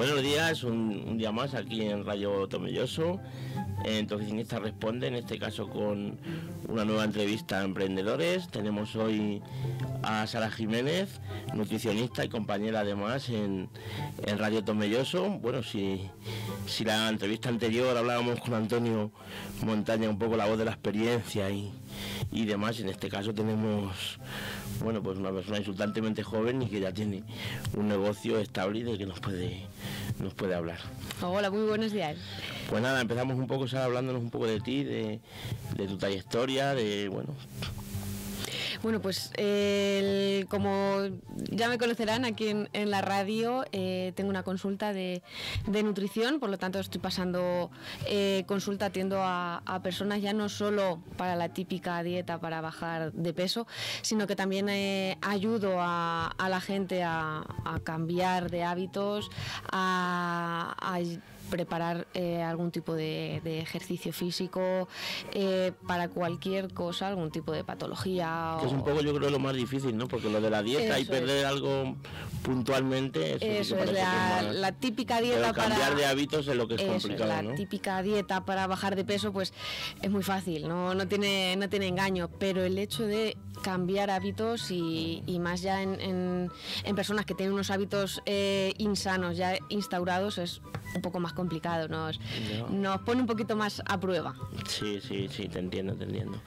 Buenos días, un, día más aquí en Radio Tomelloso. En tu oficinista responde, en este caso con una nueva entrevista a emprendedores. Tenemos hoy a Sara Jiménez, nutricionista y compañera además en, en Radio Tomelloso. Bueno, si la entrevista anterior hablábamos con Antonio Montaña un poco la voz de la experiencia y, y demás, en este caso tenemos bueno, pues una persona insultantemente joven y que ya tiene un negocio estable y de que nos puede, nos puede hablar. Hola, muy buenos días. Pues nada, empezamos un poco, hablándonos un poco de ti, de, de tu trayectoria, de, bueno, bueno, pues como ya me conocerán aquí en, la radio, eh, tengo una consulta de, nutrición, por lo tanto estoy pasando eh, consulta, atiendo a, personas ya no solo para la típica dieta para bajar de peso, sino que también eh, ayudo a, la gente a, cambiar de hábitos, a preparar eh, algún tipo de, ejercicio físico eh, para cualquier cosa, algún tipo de patología. es un poco yo creo lo más difícil, ¿no? Porque lo de la dieta y perder algo puntualmente... Eso, es la, típica dieta para... Cambiar de hábitos es lo que es complicado, La típica dieta para bajar de peso pues es muy fácil, no, no, tiene, no tiene engaño, pero el hecho de cambiar hábitos y, más ya en, personas que tienen unos hábitos eh, insanos ya instaurados es un poco más complicado, nos, nos pone un poquito más a prueba. Sí, sí, sí, te entiendo, te entiendo.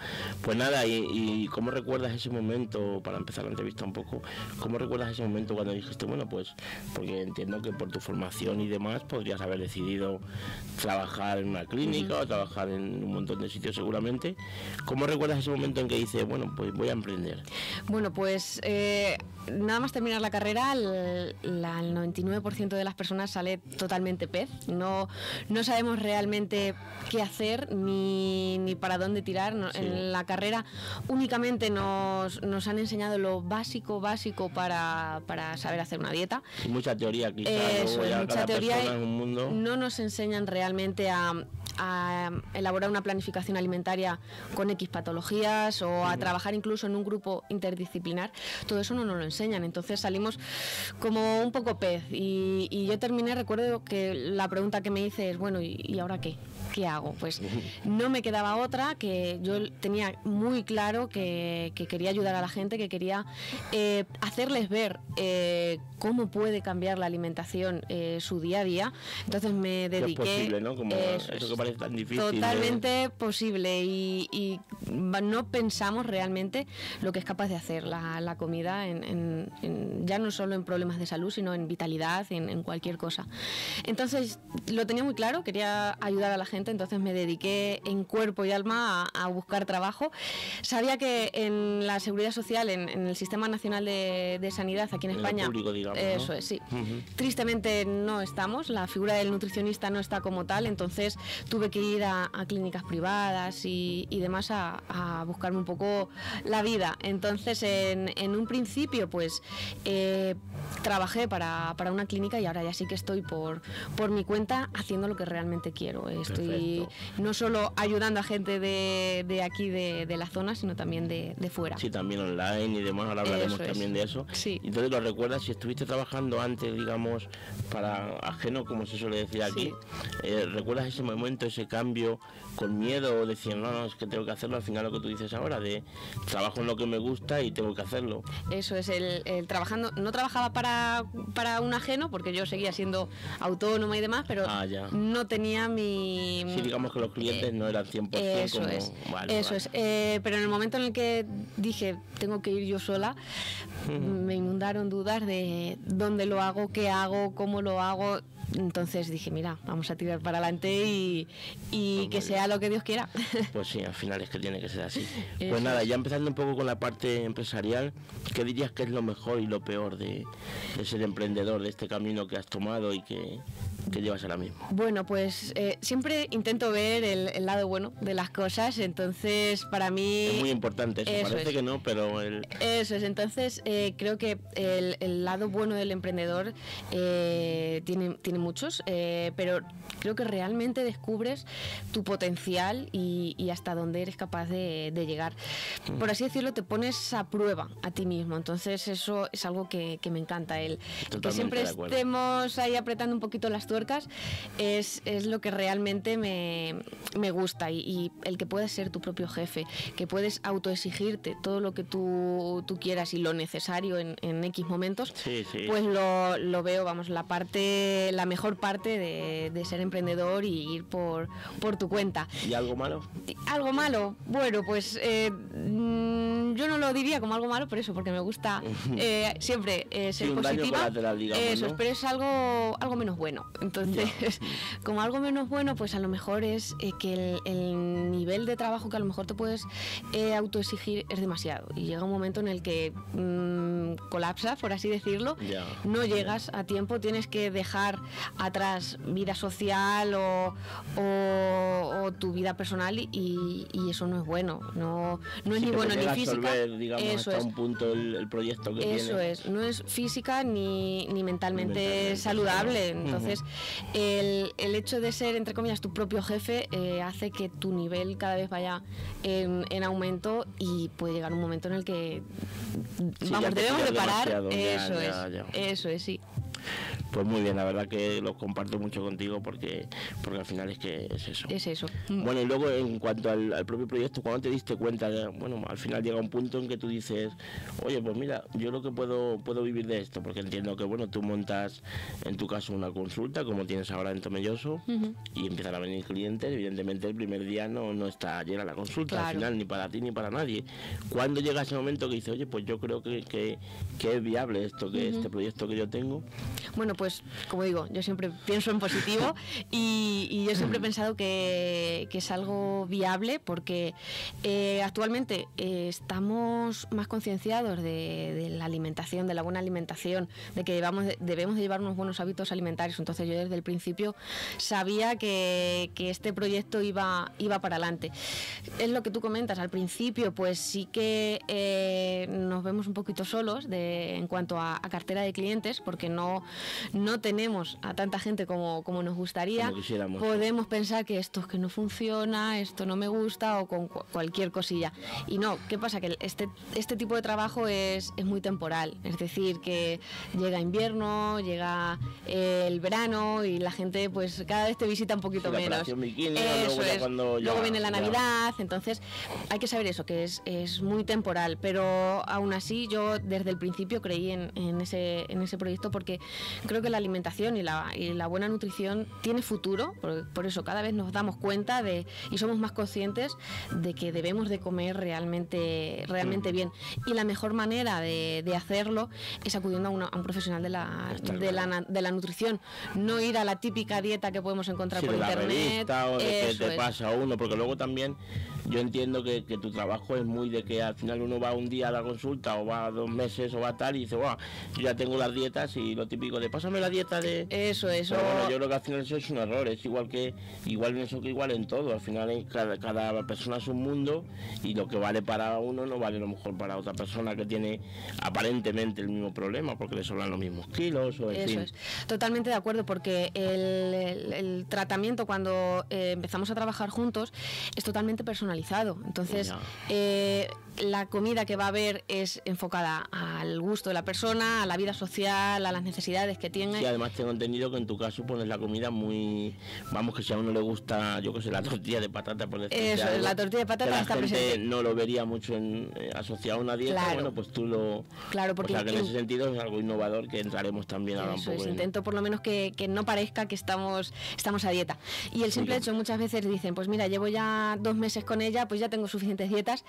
Pues nada, y, cómo recuerdas ese momento, para empezar la entrevista un poco, cómo recuerdas ese momento cuando dijiste, bueno, pues, porque entiendo que por tu formación y demás podrías haber decidido trabajar en una clínica o trabajar en un montón de sitios seguramente. ¿Cómo recuerdas ese momento en que dices, bueno, pues voy a emprender? Bueno, pues eh, nada más terminar la carrera, el, 99% de las personas sale totalmente pez. No, no sabemos realmente qué hacer ni, ni para dónde tirar. En la carrera únicamente nos, nos, han enseñado lo básico, básico para, para saber hacer una dieta. Y mucha teoría, quizás. Eso, mucha teoría. No nos enseñan realmente a a elaborar una planificación alimentaria con X patologías o a trabajar incluso en un grupo interdisciplinar, todo eso no nos lo enseñan. Entonces salimos como un poco pez. Y, yo terminé, recuerdo que la pregunta que me hice es, bueno, ¿y, ahora qué? ¿Qué hago? Pues no me quedaba otra, que yo tenía muy claro que, quería ayudar a la gente, que quería eh, hacerles ver eh, cómo puede cambiar la alimentación eh, su día a día. Entonces me dediqué... eso tan difícil. Totalmente posible y, no pensamos realmente lo que es capaz de hacer la, comida, en, ya no solo en problemas de salud, sino en vitalidad, en, cualquier cosa. Entonces lo tenía muy claro, quería ayudar a la gente, entonces me dediqué en cuerpo y alma a, buscar trabajo. Sabía que en la seguridad social, en, el Sistema Nacional de, Sanidad aquí en España, eso es, sí. Tristemente no estamos, la figura del nutricionista no está como tal, entonces tuve que ir a, clínicas privadas y, demás a, buscarme un poco la vida. Entonces, en, un principio, pues eh, trabajé para, una clínica y ahora ya sí que estoy por, por mi cuenta haciendo lo que realmente quiero. Estoy no solo ayudando a gente de, aquí, de, la zona, sino también de, fuera. Sí, también online y demás, ahora hablaremos también de eso. Sí. Entonces, ¿lo recuerdas? Si estuviste trabajando antes, digamos, para ajeno, como se suele decir aquí, eh, ¿recuerdas ese momento? ese cambio con miedo o decir, no, no, es que tengo que hacerlo, al final lo que tú dices ahora, de trabajo en lo que me gusta y tengo que hacerlo. Eso es, el, trabajando, no trabajaba para, para un ajeno, porque yo seguía siendo autónoma y demás, pero ah, no tenía mi... Sí, digamos que los clientes no eran 100% eso como... Es, eso es, eh, pero en el momento en el que dije, tengo que ir yo sola, me inundaron dudas de dónde lo hago, qué hago, cómo lo hago, entonces dije, mira, vamos a tirar para adelante y, y que sea lo que Dios quiera. Pues sí, al final es que tiene que ser así. pues nada, ya empezando un poco con la parte empresarial, ¿qué dirías que es lo mejor y lo peor de, ser emprendedor, de este camino que has tomado y que, que llevas ahora mismo? Bueno, pues eh, siempre intento ver el, lado bueno de las cosas, entonces para mí... Es muy importante, eso, parece que no, pero... El... Eso es, entonces eh, creo que el, lado bueno del emprendedor eh, tiene, tiene muchos, pero creo que realmente descubres tu potencial y, hasta dónde eres capaz de, llegar. Mm. Por así decirlo, te pones a prueba a ti mismo, entonces eso es algo que, me encanta, el que siempre estemos ahí apretando un poquito las tuercas es, es lo que realmente me, me gusta y, el que puedes ser tu propio jefe, que puedes autoexigirte todo lo que tú, tú quieras y lo necesario en, en X momentos, pues lo, lo, veo, vamos, la parte, la mejor parte de, de, ser emprendedor y ir por, por tu cuenta. ¿Y algo malo? Algo malo, bueno, pues eh, yo no lo diría como algo malo por eso, porque me gusta eh, siempre eh, ser positiva. eso, pero es algo, algo menos bueno. Entonces, como algo menos bueno, pues a lo mejor es eh, que el, nivel de trabajo que a lo mejor te puedes eh, autoexigir es demasiado. Y llega un momento en el que mm, colapsa, por así decirlo. No llegas a tiempo, tienes que dejar atrás vida social o, tu vida personal y, eso no es bueno. No, no es ni bueno ni física. Eso es. un punto el, proyecto que Eso es. No es física ni, ni mentalmente, saludable. Entonces, el, el, hecho de ser, entre comillas, tu propio jefe eh, hace que tu nivel cada vez vaya en, en, aumento y puede llegar un momento en el que, vamos, debemos de parar. eso es, eso es, sí. Pues muy bien, la verdad que lo comparto mucho contigo porque, porque al final es que es eso. Es eso. Bueno, y luego en cuanto al, propio proyecto, cuando te diste cuenta, bueno, al final llega un punto en que tú dices, oye, pues mira, yo lo que puedo, puedo vivir de esto, porque entiendo que, bueno, tú montas en tu caso una consulta, como tienes ahora en Tomelloso, y empiezan a venir clientes, evidentemente el primer día no, no está llena la consulta, al final, ni para ti ni para nadie. ¿Cuándo llega ese momento que dices, oye, pues yo creo que, que, es viable esto, que este proyecto que yo tengo? Bueno, pues como digo, yo siempre pienso en positivo y, yo siempre he pensado que, es algo viable porque eh, actualmente eh, estamos más concienciados de, la alimentación, de la buena alimentación, de que debemos de llevar unos buenos hábitos alimentarios. Entonces yo desde el principio sabía que, este proyecto iba, iba para adelante. Es lo que tú comentas, al principio pues sí que eh, nos vemos un poquito solos de, en cuanto a, a cartera de clientes porque no no tenemos a tanta gente como, como nos gustaría, podemos pensar que esto es que no funciona, esto no me gusta o con cualquier cosilla. Y no, ¿qué pasa? Que este, este tipo de trabajo es, es muy temporal, es decir, que llega invierno, llega eh, el verano y la gente pues cada vez te visita un poquito menos. luego, viene la Navidad, entonces hay que saber eso, que es, es muy temporal, pero aún así yo desde el principio creí en, en, ese, en ese proyecto porque creo que la alimentación y la, y la buena nutrición tiene futuro, por, por, eso cada vez nos damos cuenta de y somos más conscientes de que debemos de comer realmente, realmente bien. Y la mejor manera de, de hacerlo es acudiendo a, a un profesional de la, de la, de, la, nutrición, no ir a la típica dieta que podemos encontrar por internet. o de que te pasa a uno, porque luego también yo entiendo que, que, tu trabajo es muy de que al final uno va un día a la consulta o va dos meses o va tal y dice, wow, yo ya tengo las dietas y lo típico de pásame la dieta de... Eso, eso. bueno, yo creo que al final eso es un error, es igual que igual en eso que igual en todo, al final cada, cada persona es un mundo y lo que vale para uno no vale a lo mejor para otra persona que tiene aparentemente el mismo problema porque le sobran los mismos kilos o Eso es, totalmente de acuerdo porque el, el, tratamiento cuando eh, empezamos a trabajar juntos es totalmente personal entonces, eh, la comida que va a haber es enfocada al gusto de la persona, a la vida social, a las necesidades que tiene. Y además tengo entendido que en tu caso pones la comida muy, vamos que si a uno le gusta, yo que sé, la tortilla de patata por Eso, la tortilla de patata está presente. no lo vería mucho en, eh, asociado a una dieta, bueno, pues tú lo... Claro, porque... en ese sentido es algo innovador que entraremos también ahora un poco. intento por lo menos que, que, no parezca que estamos, estamos a dieta. Y el simple hecho, muchas veces dicen, pues mira, llevo ya dos meses con ella, pues ya tengo suficientes dietas,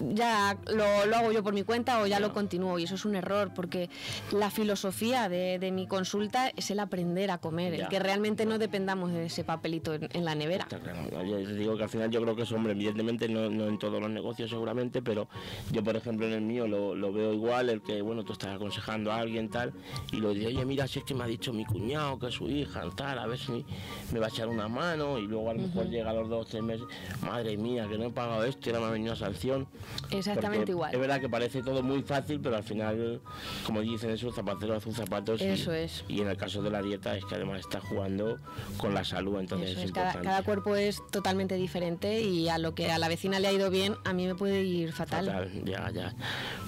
ya lo, lo hago yo por mi cuenta cuenta o ya lo continúo y eso es un error porque la filosofía de, de mi consulta es el aprender a comer, el que realmente no dependamos de ese papelito en, la nevera. Yo digo que al final yo creo que es hombre, evidentemente no, no, en todos los negocios seguramente, pero yo por ejemplo en el mío lo, lo, veo igual, el que bueno, tú estás aconsejando a alguien tal y lo dice, oye mira, si es que me ha dicho mi cuñado que su hija tal, a ver si me va a echar una mano y luego a lo mejor llega a los dos o tres meses, madre mía, que no he pagado esto y ahora me ha venido sanción. Exactamente igual. Es verdad que parece todo muy fácil, pero al final, como dicen eso, zapatero hace un zapatos. Eso es. Y en el caso de la dieta es que además está jugando con la salud, entonces es, importante. Cada, cuerpo es totalmente diferente y a lo que a la vecina le ha ido bien, a mí me puede ir fatal. fatal ya, ya.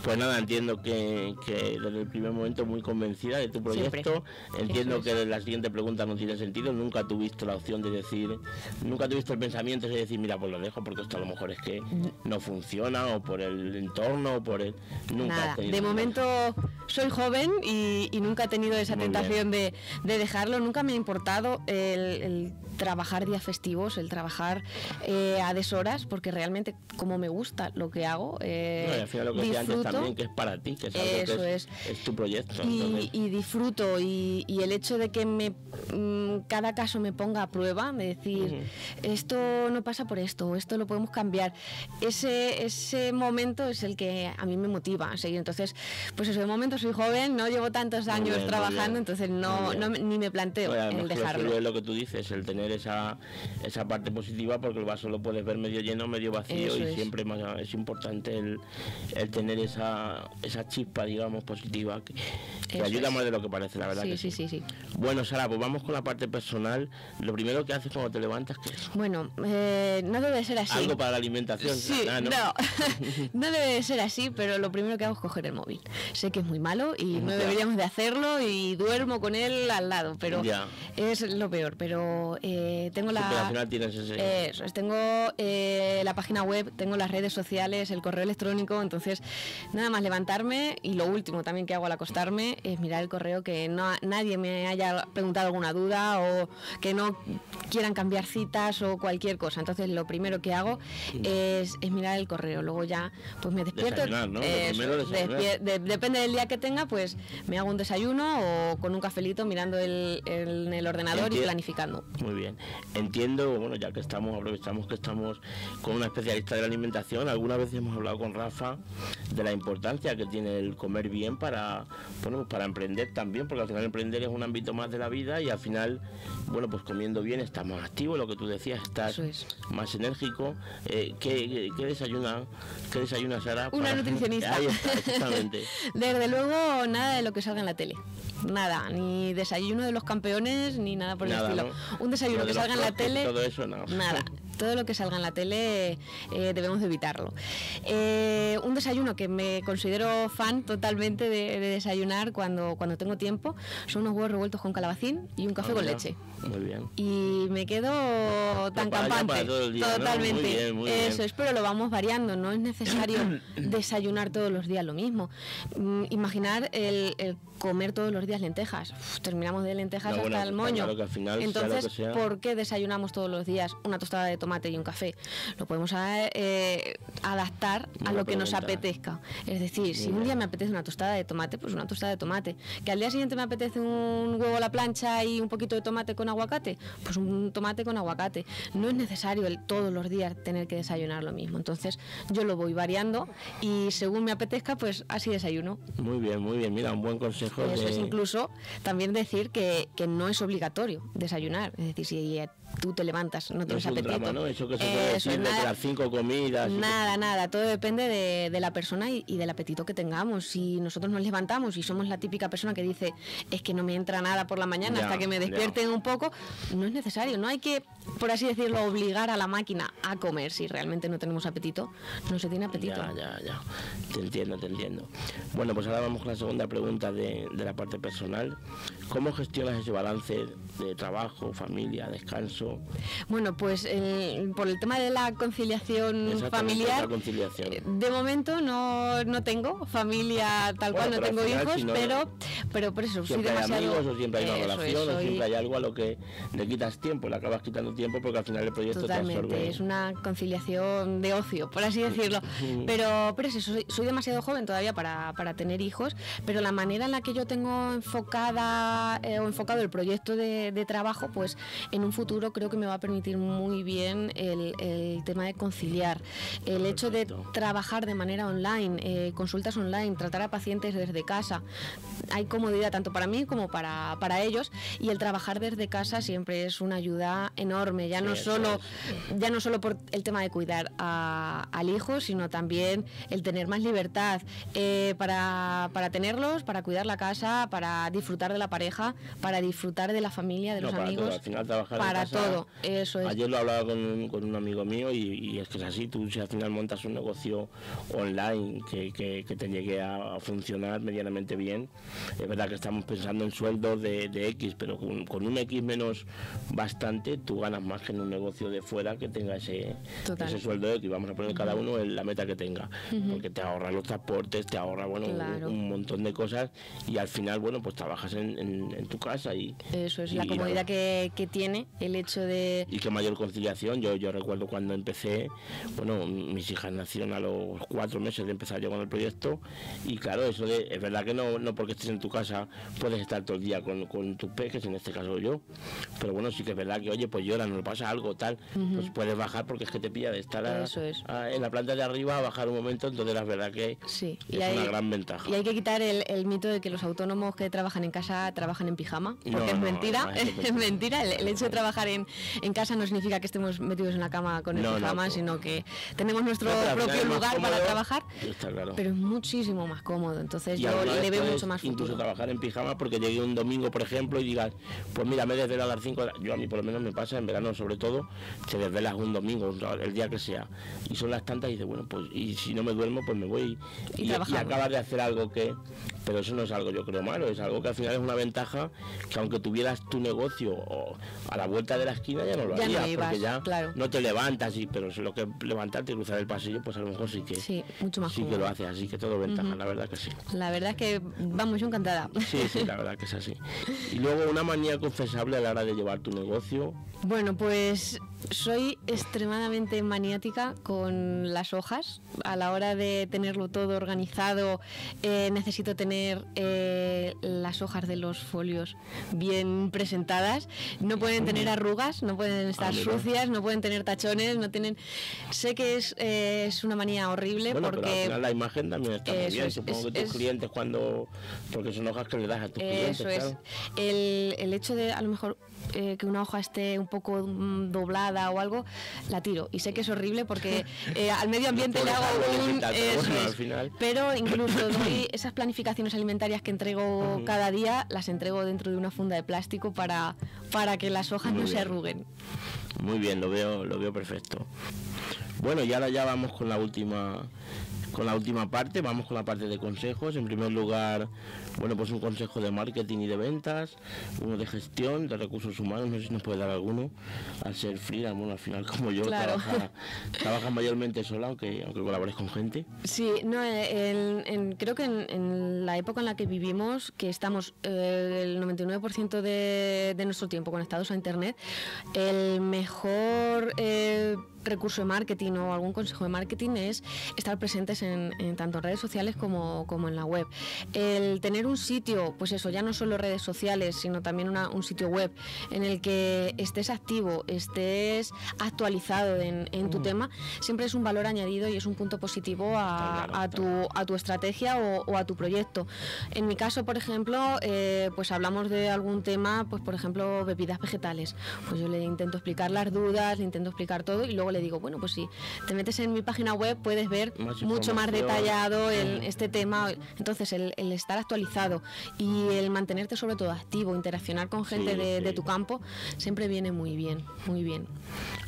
Pues nada, entiendo que, desde el primer momento muy convencida de tu proyecto. Entiendo que la siguiente pregunta no tiene sentido. Nunca tuviste la opción de decir, nunca tuviste el pensamiento de decir, mira, pues lo dejo porque esto a lo mejor es que no funciona o por el entorno o por el... Nunca. De momento soy joven y, nunca he tenido esa tentación de, dejarlo. Nunca me ha importado el trabajar días festivos, el trabajar eh, a deshoras, porque realmente como me gusta lo que hago, eh, no, y al final lo que antes también, que es para ti, que es algo que es, es, tu proyecto. Y, disfruto, y, el hecho de que me mm, cada caso me ponga a prueba, de decir, esto no pasa por esto, esto lo podemos cambiar, ese, ese momento es el que a mí me motiva a seguir. Entonces, pues eso, de momento soy joven, no llevo tantos años trabajando, entonces no, ni me planteo el dejarlo. Es lo que tú dices, el tener esa, esa parte positiva porque el vaso lo puedes ver medio lleno, medio vacío y siempre más, es importante el, el, tener esa, esa chispa, digamos, positiva que, ayuda más de lo que parece, la verdad. Sí, que sí, sí, sí, Bueno, Sara, pues vamos con la parte personal. Lo primero que haces cuando te levantas, ¿qué es? Bueno, eh, no debe ser así. Algo para la alimentación. Sí, no, no. debe ser así, pero lo primero que hago es coger el móvil. Sé que es muy malo y no deberíamos de hacerlo y duermo con él al lado, pero es lo peor. Pero eh, tengo la... tienes ese... tengo eh, la página web, tengo las redes sociales, el correo electrónico, entonces nada más levantarme y lo último también que hago al acostarme es mirar el correo que no nadie me haya preguntado alguna duda o que no quieran cambiar citas o cualquier cosa. Entonces lo primero que hago es, mirar el correo, luego ya pues me despierto. depende del día que tenga, pues me hago un desayuno o con un cafelito mirando el, el, el ordenador y planificando. Muy bien. Entiendo, bueno, ya que estamos, aprovechamos que estamos con una especialista de la alimentación, alguna vez hemos hablado con Rafa de la importancia que tiene el comer bien para, bueno, para emprender también, porque al final emprender es un ámbito más de la vida y al final, bueno, pues comiendo bien estás más activo, lo que tú decías, estás más enérgico. Eh, ¿qué, qué, desayuna, qué desayuna Sara? Una nutricionista. Ahí está, exactamente. Desde luego, nada de lo que salga en la tele nada, ni desayuno de los campeones, ni nada por el estilo. Un desayuno que salga en la tele, todo eso, no. nada. Todo lo que salga en la tele eh, debemos evitarlo. Eh, un desayuno que me considero fan totalmente de, desayunar cuando, cuando tengo tiempo son unos huevos revueltos con calabacín y un café ah, con leche. Muy bien. Y me quedo tan campante. totalmente. Eso es, pero lo vamos variando. No es necesario desayunar todos los días lo mismo. Mm, imaginar el, comer todos los días lentejas. terminamos de lentejas hasta el moño. Entonces, ¿por qué desayunamos todos los días una tostada de tomate y un café? Lo podemos eh, adaptar a lo que nos apetezca. Es decir, si un día me apetece una tostada de tomate, pues una tostada de tomate. Que al día siguiente me apetece un huevo a la plancha y un poquito de tomate con aguacate? Pues un tomate con aguacate. No es necesario el, todos los días tener que desayunar lo mismo. Entonces yo lo voy variando y según me apetezca, pues así desayuno. Muy bien, muy bien. Mira, un buen consejo. Eso es incluso también decir que, que, no es obligatorio desayunar. Es decir, si tú te levantas, no tienes apetito. ¿no? Eso que se puede decir nada, de las cinco comidas. Nada, nada. Todo depende de, de la persona y, y, del apetito que tengamos. Si nosotros nos levantamos y somos la típica persona que dice es que no me entra nada por la mañana hasta que me despierten un poco, no es necesario. No hay que, por así decirlo, obligar a la máquina a comer. Si realmente no tenemos apetito, no se tiene apetito. Ya, ya, ya. Te entiendo, te entiendo. Bueno, pues ahora vamos con la segunda pregunta de, de la parte personal. ¿Cómo gestionas ese balance de trabajo, familia, descanso? Bueno, pues por el tema de la conciliación familiar, eh, de momento no, no tengo familia tal cual, no tengo hijos, pero, pero por eso soy demasiado... Hay amigos, o siempre hay una relación, o siempre hay algo a lo que le quitas tiempo, le acabas quitando tiempo porque al final el proyecto Totalmente, te absorbe. es una conciliación de ocio, por así decirlo. pero, pero es eso, soy, demasiado joven todavía para, para, tener hijos, pero la manera en la que yo tengo enfocada eh, o enfocado el proyecto de, de, trabajo, pues en un futuro creo que me va a permitir muy bien el, el tema de conciliar. El hecho de trabajar de manera online, eh, consultas online, tratar a pacientes desde casa, hay comodidad tanto para mí como para, para ellos y el trabajar desde casa siempre es una ayuda enorme, ya no solo ya no solo por el tema de cuidar al hijo, sino también el tener más libertad eh, para, para, tenerlos, para cuidar la casa, para disfrutar de la pareja, para disfrutar de la familia, de los amigos, al final trabajar para todo. Eso es. Ayer lo hablaba con un, con un amigo mío y, es que es así, tú si al final montas un negocio online que, que, te llegue a, funcionar medianamente bien, es verdad que estamos pensando en sueldos de, de X, pero con, un X menos bastante, tú ganas más que en un negocio de fuera que tenga ese, ese sueldo de X. Vamos a poner cada uno en la meta que tenga, porque te ahorra los transportes, te ahorra bueno un, montón de cosas y al final, bueno, pues trabajas en, en, tu casa y... Eso es, la comodidad que, que, tiene el hecho de... Y que mayor conciliación, yo, yo recuerdo cuando empecé, bueno, mis hijas nacieron a los cuatro meses de empezar yo con el proyecto y claro, eso de, es verdad que no, no porque estés en tu casa puedes estar todo el día con, con tus peques, en este caso yo, pero bueno, sí que es verdad que, oye, pues llora, nos pasa algo, tal, pues puedes bajar porque es que te pilla de estar en la planta de arriba a bajar un momento, entonces la verdad que sí. es una gran ventaja. Y hay que quitar el, el, mito de que los autónomos que trabajan en casa trabajan en pijama, porque es, mentira, es, mentira, el, hecho de trabajar en, en, casa no significa que estemos metidos en la cama con el pijama, sino que tenemos nuestro propio lugar para trabajar, pero es muchísimo más cómodo, entonces yo le veo mucho más futuro. Incluso trabajar en pijama porque llegué un domingo, por ejemplo, y digas, pues mira, me desvelo a las 5, yo a mí por lo menos me pasa en verano sobre todo, te desvelas un domingo, el día que sea, y son las tantas y dices, bueno, pues y si no me duermo, pues me voy y, y, acabas de hacer algo que, pero eso no es algo yo creo malo, es algo que al final es una ventaja que aunque tuvieras tu negocio a la vuelta de la esquina ya no lo harías, porque ya no te levantas, y, pero lo que levantarte y cruzar el pasillo, pues a lo mejor sí que, sí, mucho más sí que lo haces, así que todo ventaja, la verdad que sí. La verdad es que vamos, yo encantada. Sí, sí, la verdad que es así. Y luego una manía confesable a la hora de llevar tu negocio. Bueno, pues soy extremadamente maniática con las hojas. A la hora de tenerlo todo organizado, eh, necesito tener eh, las hojas de los folios bien presentadas. No pueden tener arrugas, no pueden estar sucias, no pueden tener tachones, no tienen. Sé que es, eh, es una manía horrible porque. Pero la imagen también está muy bien. Supongo que tus clientes cuando. Porque son hojas que le das a tus clientes. Eso es. El, el hecho de a lo mejor eh, que una hoja esté un poco mm, doblada o algo, la tiro. Y sé que es horrible porque eh, al medio ambiente le hago un... pero, incluso doy esas planificaciones alimentarias que entrego cada día, las entrego dentro de una funda de plástico para, para que las hojas no se arruguen. Muy bien, lo veo, lo veo perfecto. Bueno, y ahora ya vamos con la última con la última parte, vamos con la parte de consejos. En primer lugar, bueno, pues un consejo de marketing y de ventas, uno de gestión, de recursos humanos, no sé si nos puede dar alguno, al ser freelance, bueno, al final como yo, trabaja, mayormente sola, aunque, aunque colabores con gente. Sí, no, eh, creo que en, la época en la que vivimos, que estamos eh, el 99% de, de, nuestro tiempo conectados a Internet, el mejor... Eh, recurso de marketing o algún consejo de marketing es estar presentes en, tanto redes sociales como, como, en la web. El tener un sitio, pues eso, ya no solo redes sociales, sino también un sitio web en el que estés activo, estés actualizado en, tu mm. tema, siempre es un valor añadido y es un punto positivo a, tu, a tu, estrategia o, a tu proyecto. En mi caso, por ejemplo, eh, pues hablamos de algún tema, pues por ejemplo, bebidas vegetales. Pues yo le intento explicar las dudas, le intento explicar todo y luego le digo, bueno, pues si te metes en mi página web puedes ver Más mucho más detallado el- este tema. Entonces, el, el estar actualizado y el mantenerte sobre todo activo, interaccionar con gente Sí, de, tu campo, siempre viene muy bien, muy bien.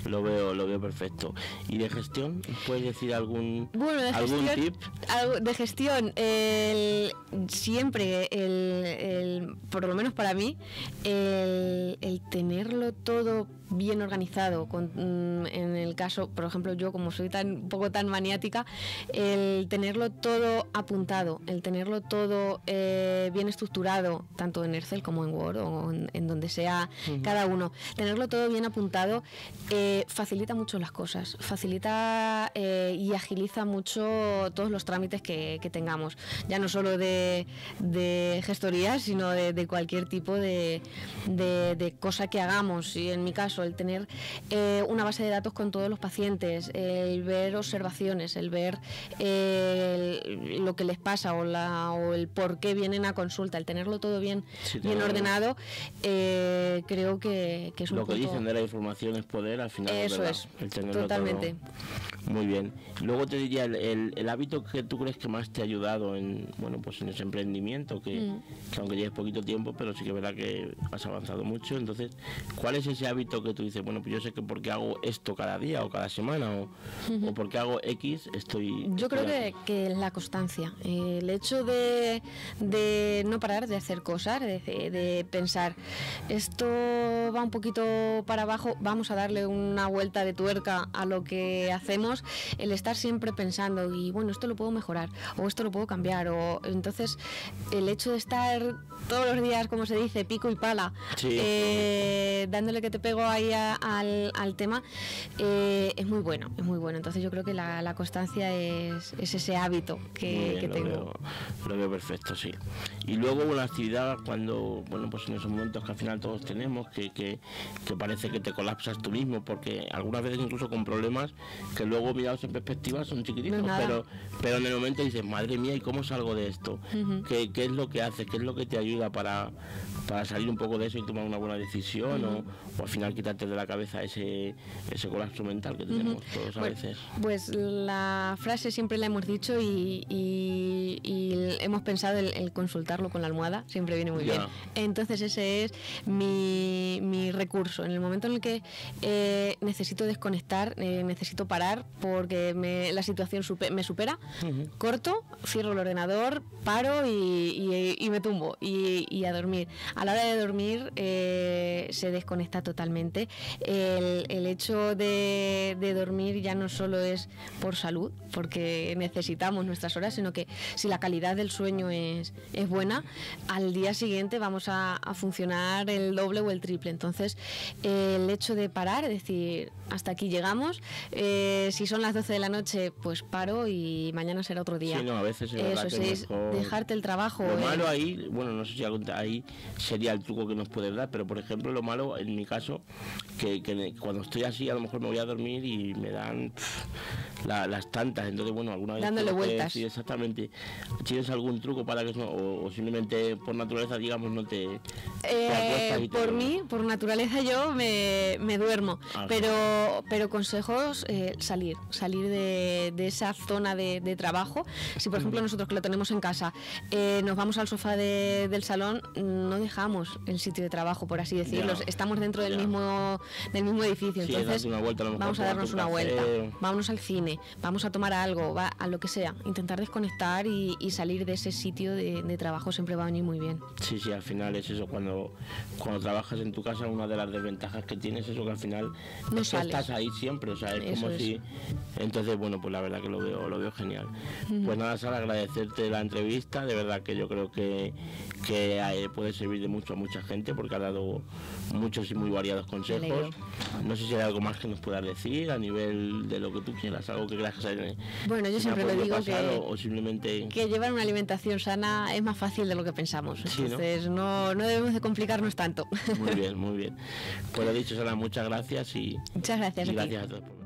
Lo veo, lo veo perfecto. ¿Y de gestión? ¿Puedes decir algún, Bueno, de algún gestión, tip? de gestión, el- siempre, el, por lo menos para mí, el, el tenerlo todo bien organizado, con, mm, en el caso, por ejemplo, yo como soy tan un poco tan maniática, el tenerlo todo apuntado, el tenerlo todo eh, bien estructurado, tanto en Excel como en Word o en, en donde sea cada uno, tenerlo todo bien apuntado eh, facilita mucho las cosas, facilita eh, y agiliza mucho todos los trámites que, que tengamos, ya no solo de, de gestoría, sino de, de cualquier tipo de, cosa que hagamos. Y en mi caso, el tener una base de datos con todos los pacientes, el ver observaciones, el ver eh, el- lo que les pasa o, la, o el por qué vienen a consulta, el tenerlo todo bien, Sí, bien ordenado, eh, creo que, que es un Lo que punto- dicen de la información es poder, al final Eso es, el tenerlo totalmente. todo. Muy bien. Luego te diría el, el- el hábito que tú crees que más te ha ayudado en bueno pues en ese emprendimiento que, Mm. que aunque lleves poquito tiempo, pero sí que es verdad que has avanzado mucho. Entonces, ¿cuál es ese hábito que tú dices, bueno, pues yo sé que porque hago esto cada día o cada semana o, o porque hago X estoy. Yo creo que, aquí"? que la constancia, el hecho de, de no parar de hacer cosas, de, de pensar, esto va un poquito para abajo, vamos a darle una vuelta de tuerca a lo que hacemos, el estar siempre pensando, y bueno, esto lo puedo mejorar, o esto lo puedo cambiar, o entonces el hecho de estar todos los días, como se dice, pico y pala, Sí. eh, dándole que te pego ahí a- al, al tema, eh, es muy bueno, es muy bueno. Entonces yo creo que la, la constancia es, es ese hábito que, bien, que lo, tengo. veo, lo veo perfecto, sí. Y luego una actividad cuando, bueno, pues en esos momentos que al final todos tenemos, que, que, que parece que te colapsas tú mismo, porque algunas veces incluso con problemas que luego mirados en perspectiva son chiquititos, No pero, pero en el momento dices, madre mía, ¿y cómo salgo de esto? Ujú. ¿Qué, qué es lo que haces? ¿Qué es lo que te ayuda para, para salir un poco de eso y tomar una buena decisión? o, o al final quitarte de la cabeza ese, ese colapso mental que tenemos todos a Bueno, veces. Pues la frase siempre la hemos dicho y, y- y hemos pensado el, el consultarlo con la almohada, siempre viene muy Ya. bien. Entonces ese es mi, mi recurso. En el momento en el que eh, necesito desconectar, eh, necesito parar porque me- la situación supe- me supera, corto, cierro el ordenador, paro y, y- me tumbo y a dormir. A la hora de dormir eh, se desconecta totalmente. El, el hecho de, de dormir ya no solo es por salud, porque necesitamos nuestras horas, sino que si la calidad del sueño es, es buena, al día siguiente vamos a, a funcionar el doble o el triple. Entonces, el hecho de parar, es decir, hasta aquí llegamos, eh, si son las 12 de la noche, pues paro y mañana será otro día. Sí, no, a veces es Eso es dejarte el trabajo. Lo eh, malo ahí, bueno, no sé si algún- ahí sería el truco que nos puedes dar, pero por ejemplo, lo malo en mi caso, que, que cuando estoy así, a lo mejor me voy a dormir y me dan pff, la- las tantas. Entonces, bueno, alguna vez. Dándole vueltas. Sí, exactamente. ¿Tienes algún truco para que eso, o, o simplemente por naturaleza, digamos, no te. te Eh, te por duermes? mí, por naturaleza yo me, me duermo, Ajá. pero, pero consejos eh, salir, salir de, de esa zona de, de trabajo. Si por ejemplo nosotros que lo tenemos en casa eh, nos vamos al sofá de- del salón, no dejamos el sitio de trabajo, por así decirlo. Ya, Estamos dentro del ya. mismo del mismo edificio, Sí, entonces una vuelta, a vamos a darnos un una vuelta, vámonos al cine, vamos a tomar algo, va, a lo que sea, intentar desconectar y, y salir de ese sitio de, de trabajo siempre va a venir muy bien. Sí, sí, al final es eso, cuando, cuando trabajas en tu casa, una de las desventajas que tienes es eso que al final No es que sales. estás ahí siempre, o sea, es Eso como es. si... Entonces, bueno, pues la verdad que lo veo, lo veo genial. Pues nada, Sara, agradecerte la entrevista, de verdad que yo creo que, que eh, puede servir de mucho a mucha gente porque ha dado muchos y muy variados consejos. No sé si hay algo más que nos puedas decir a nivel de lo que tú quieras, algo que creas que se, Bueno, yo siempre lo digo que- o, o simplemente... que llevar una alimentación sana es más fácil de lo que pensamos. Sí, ¿no? Entonces no, no debemos de complicarnos tanto. Muy bien, muy bien. Pues lo dicho, Sara, muchas gracias y, Muchas gracias. y a gracias a todos.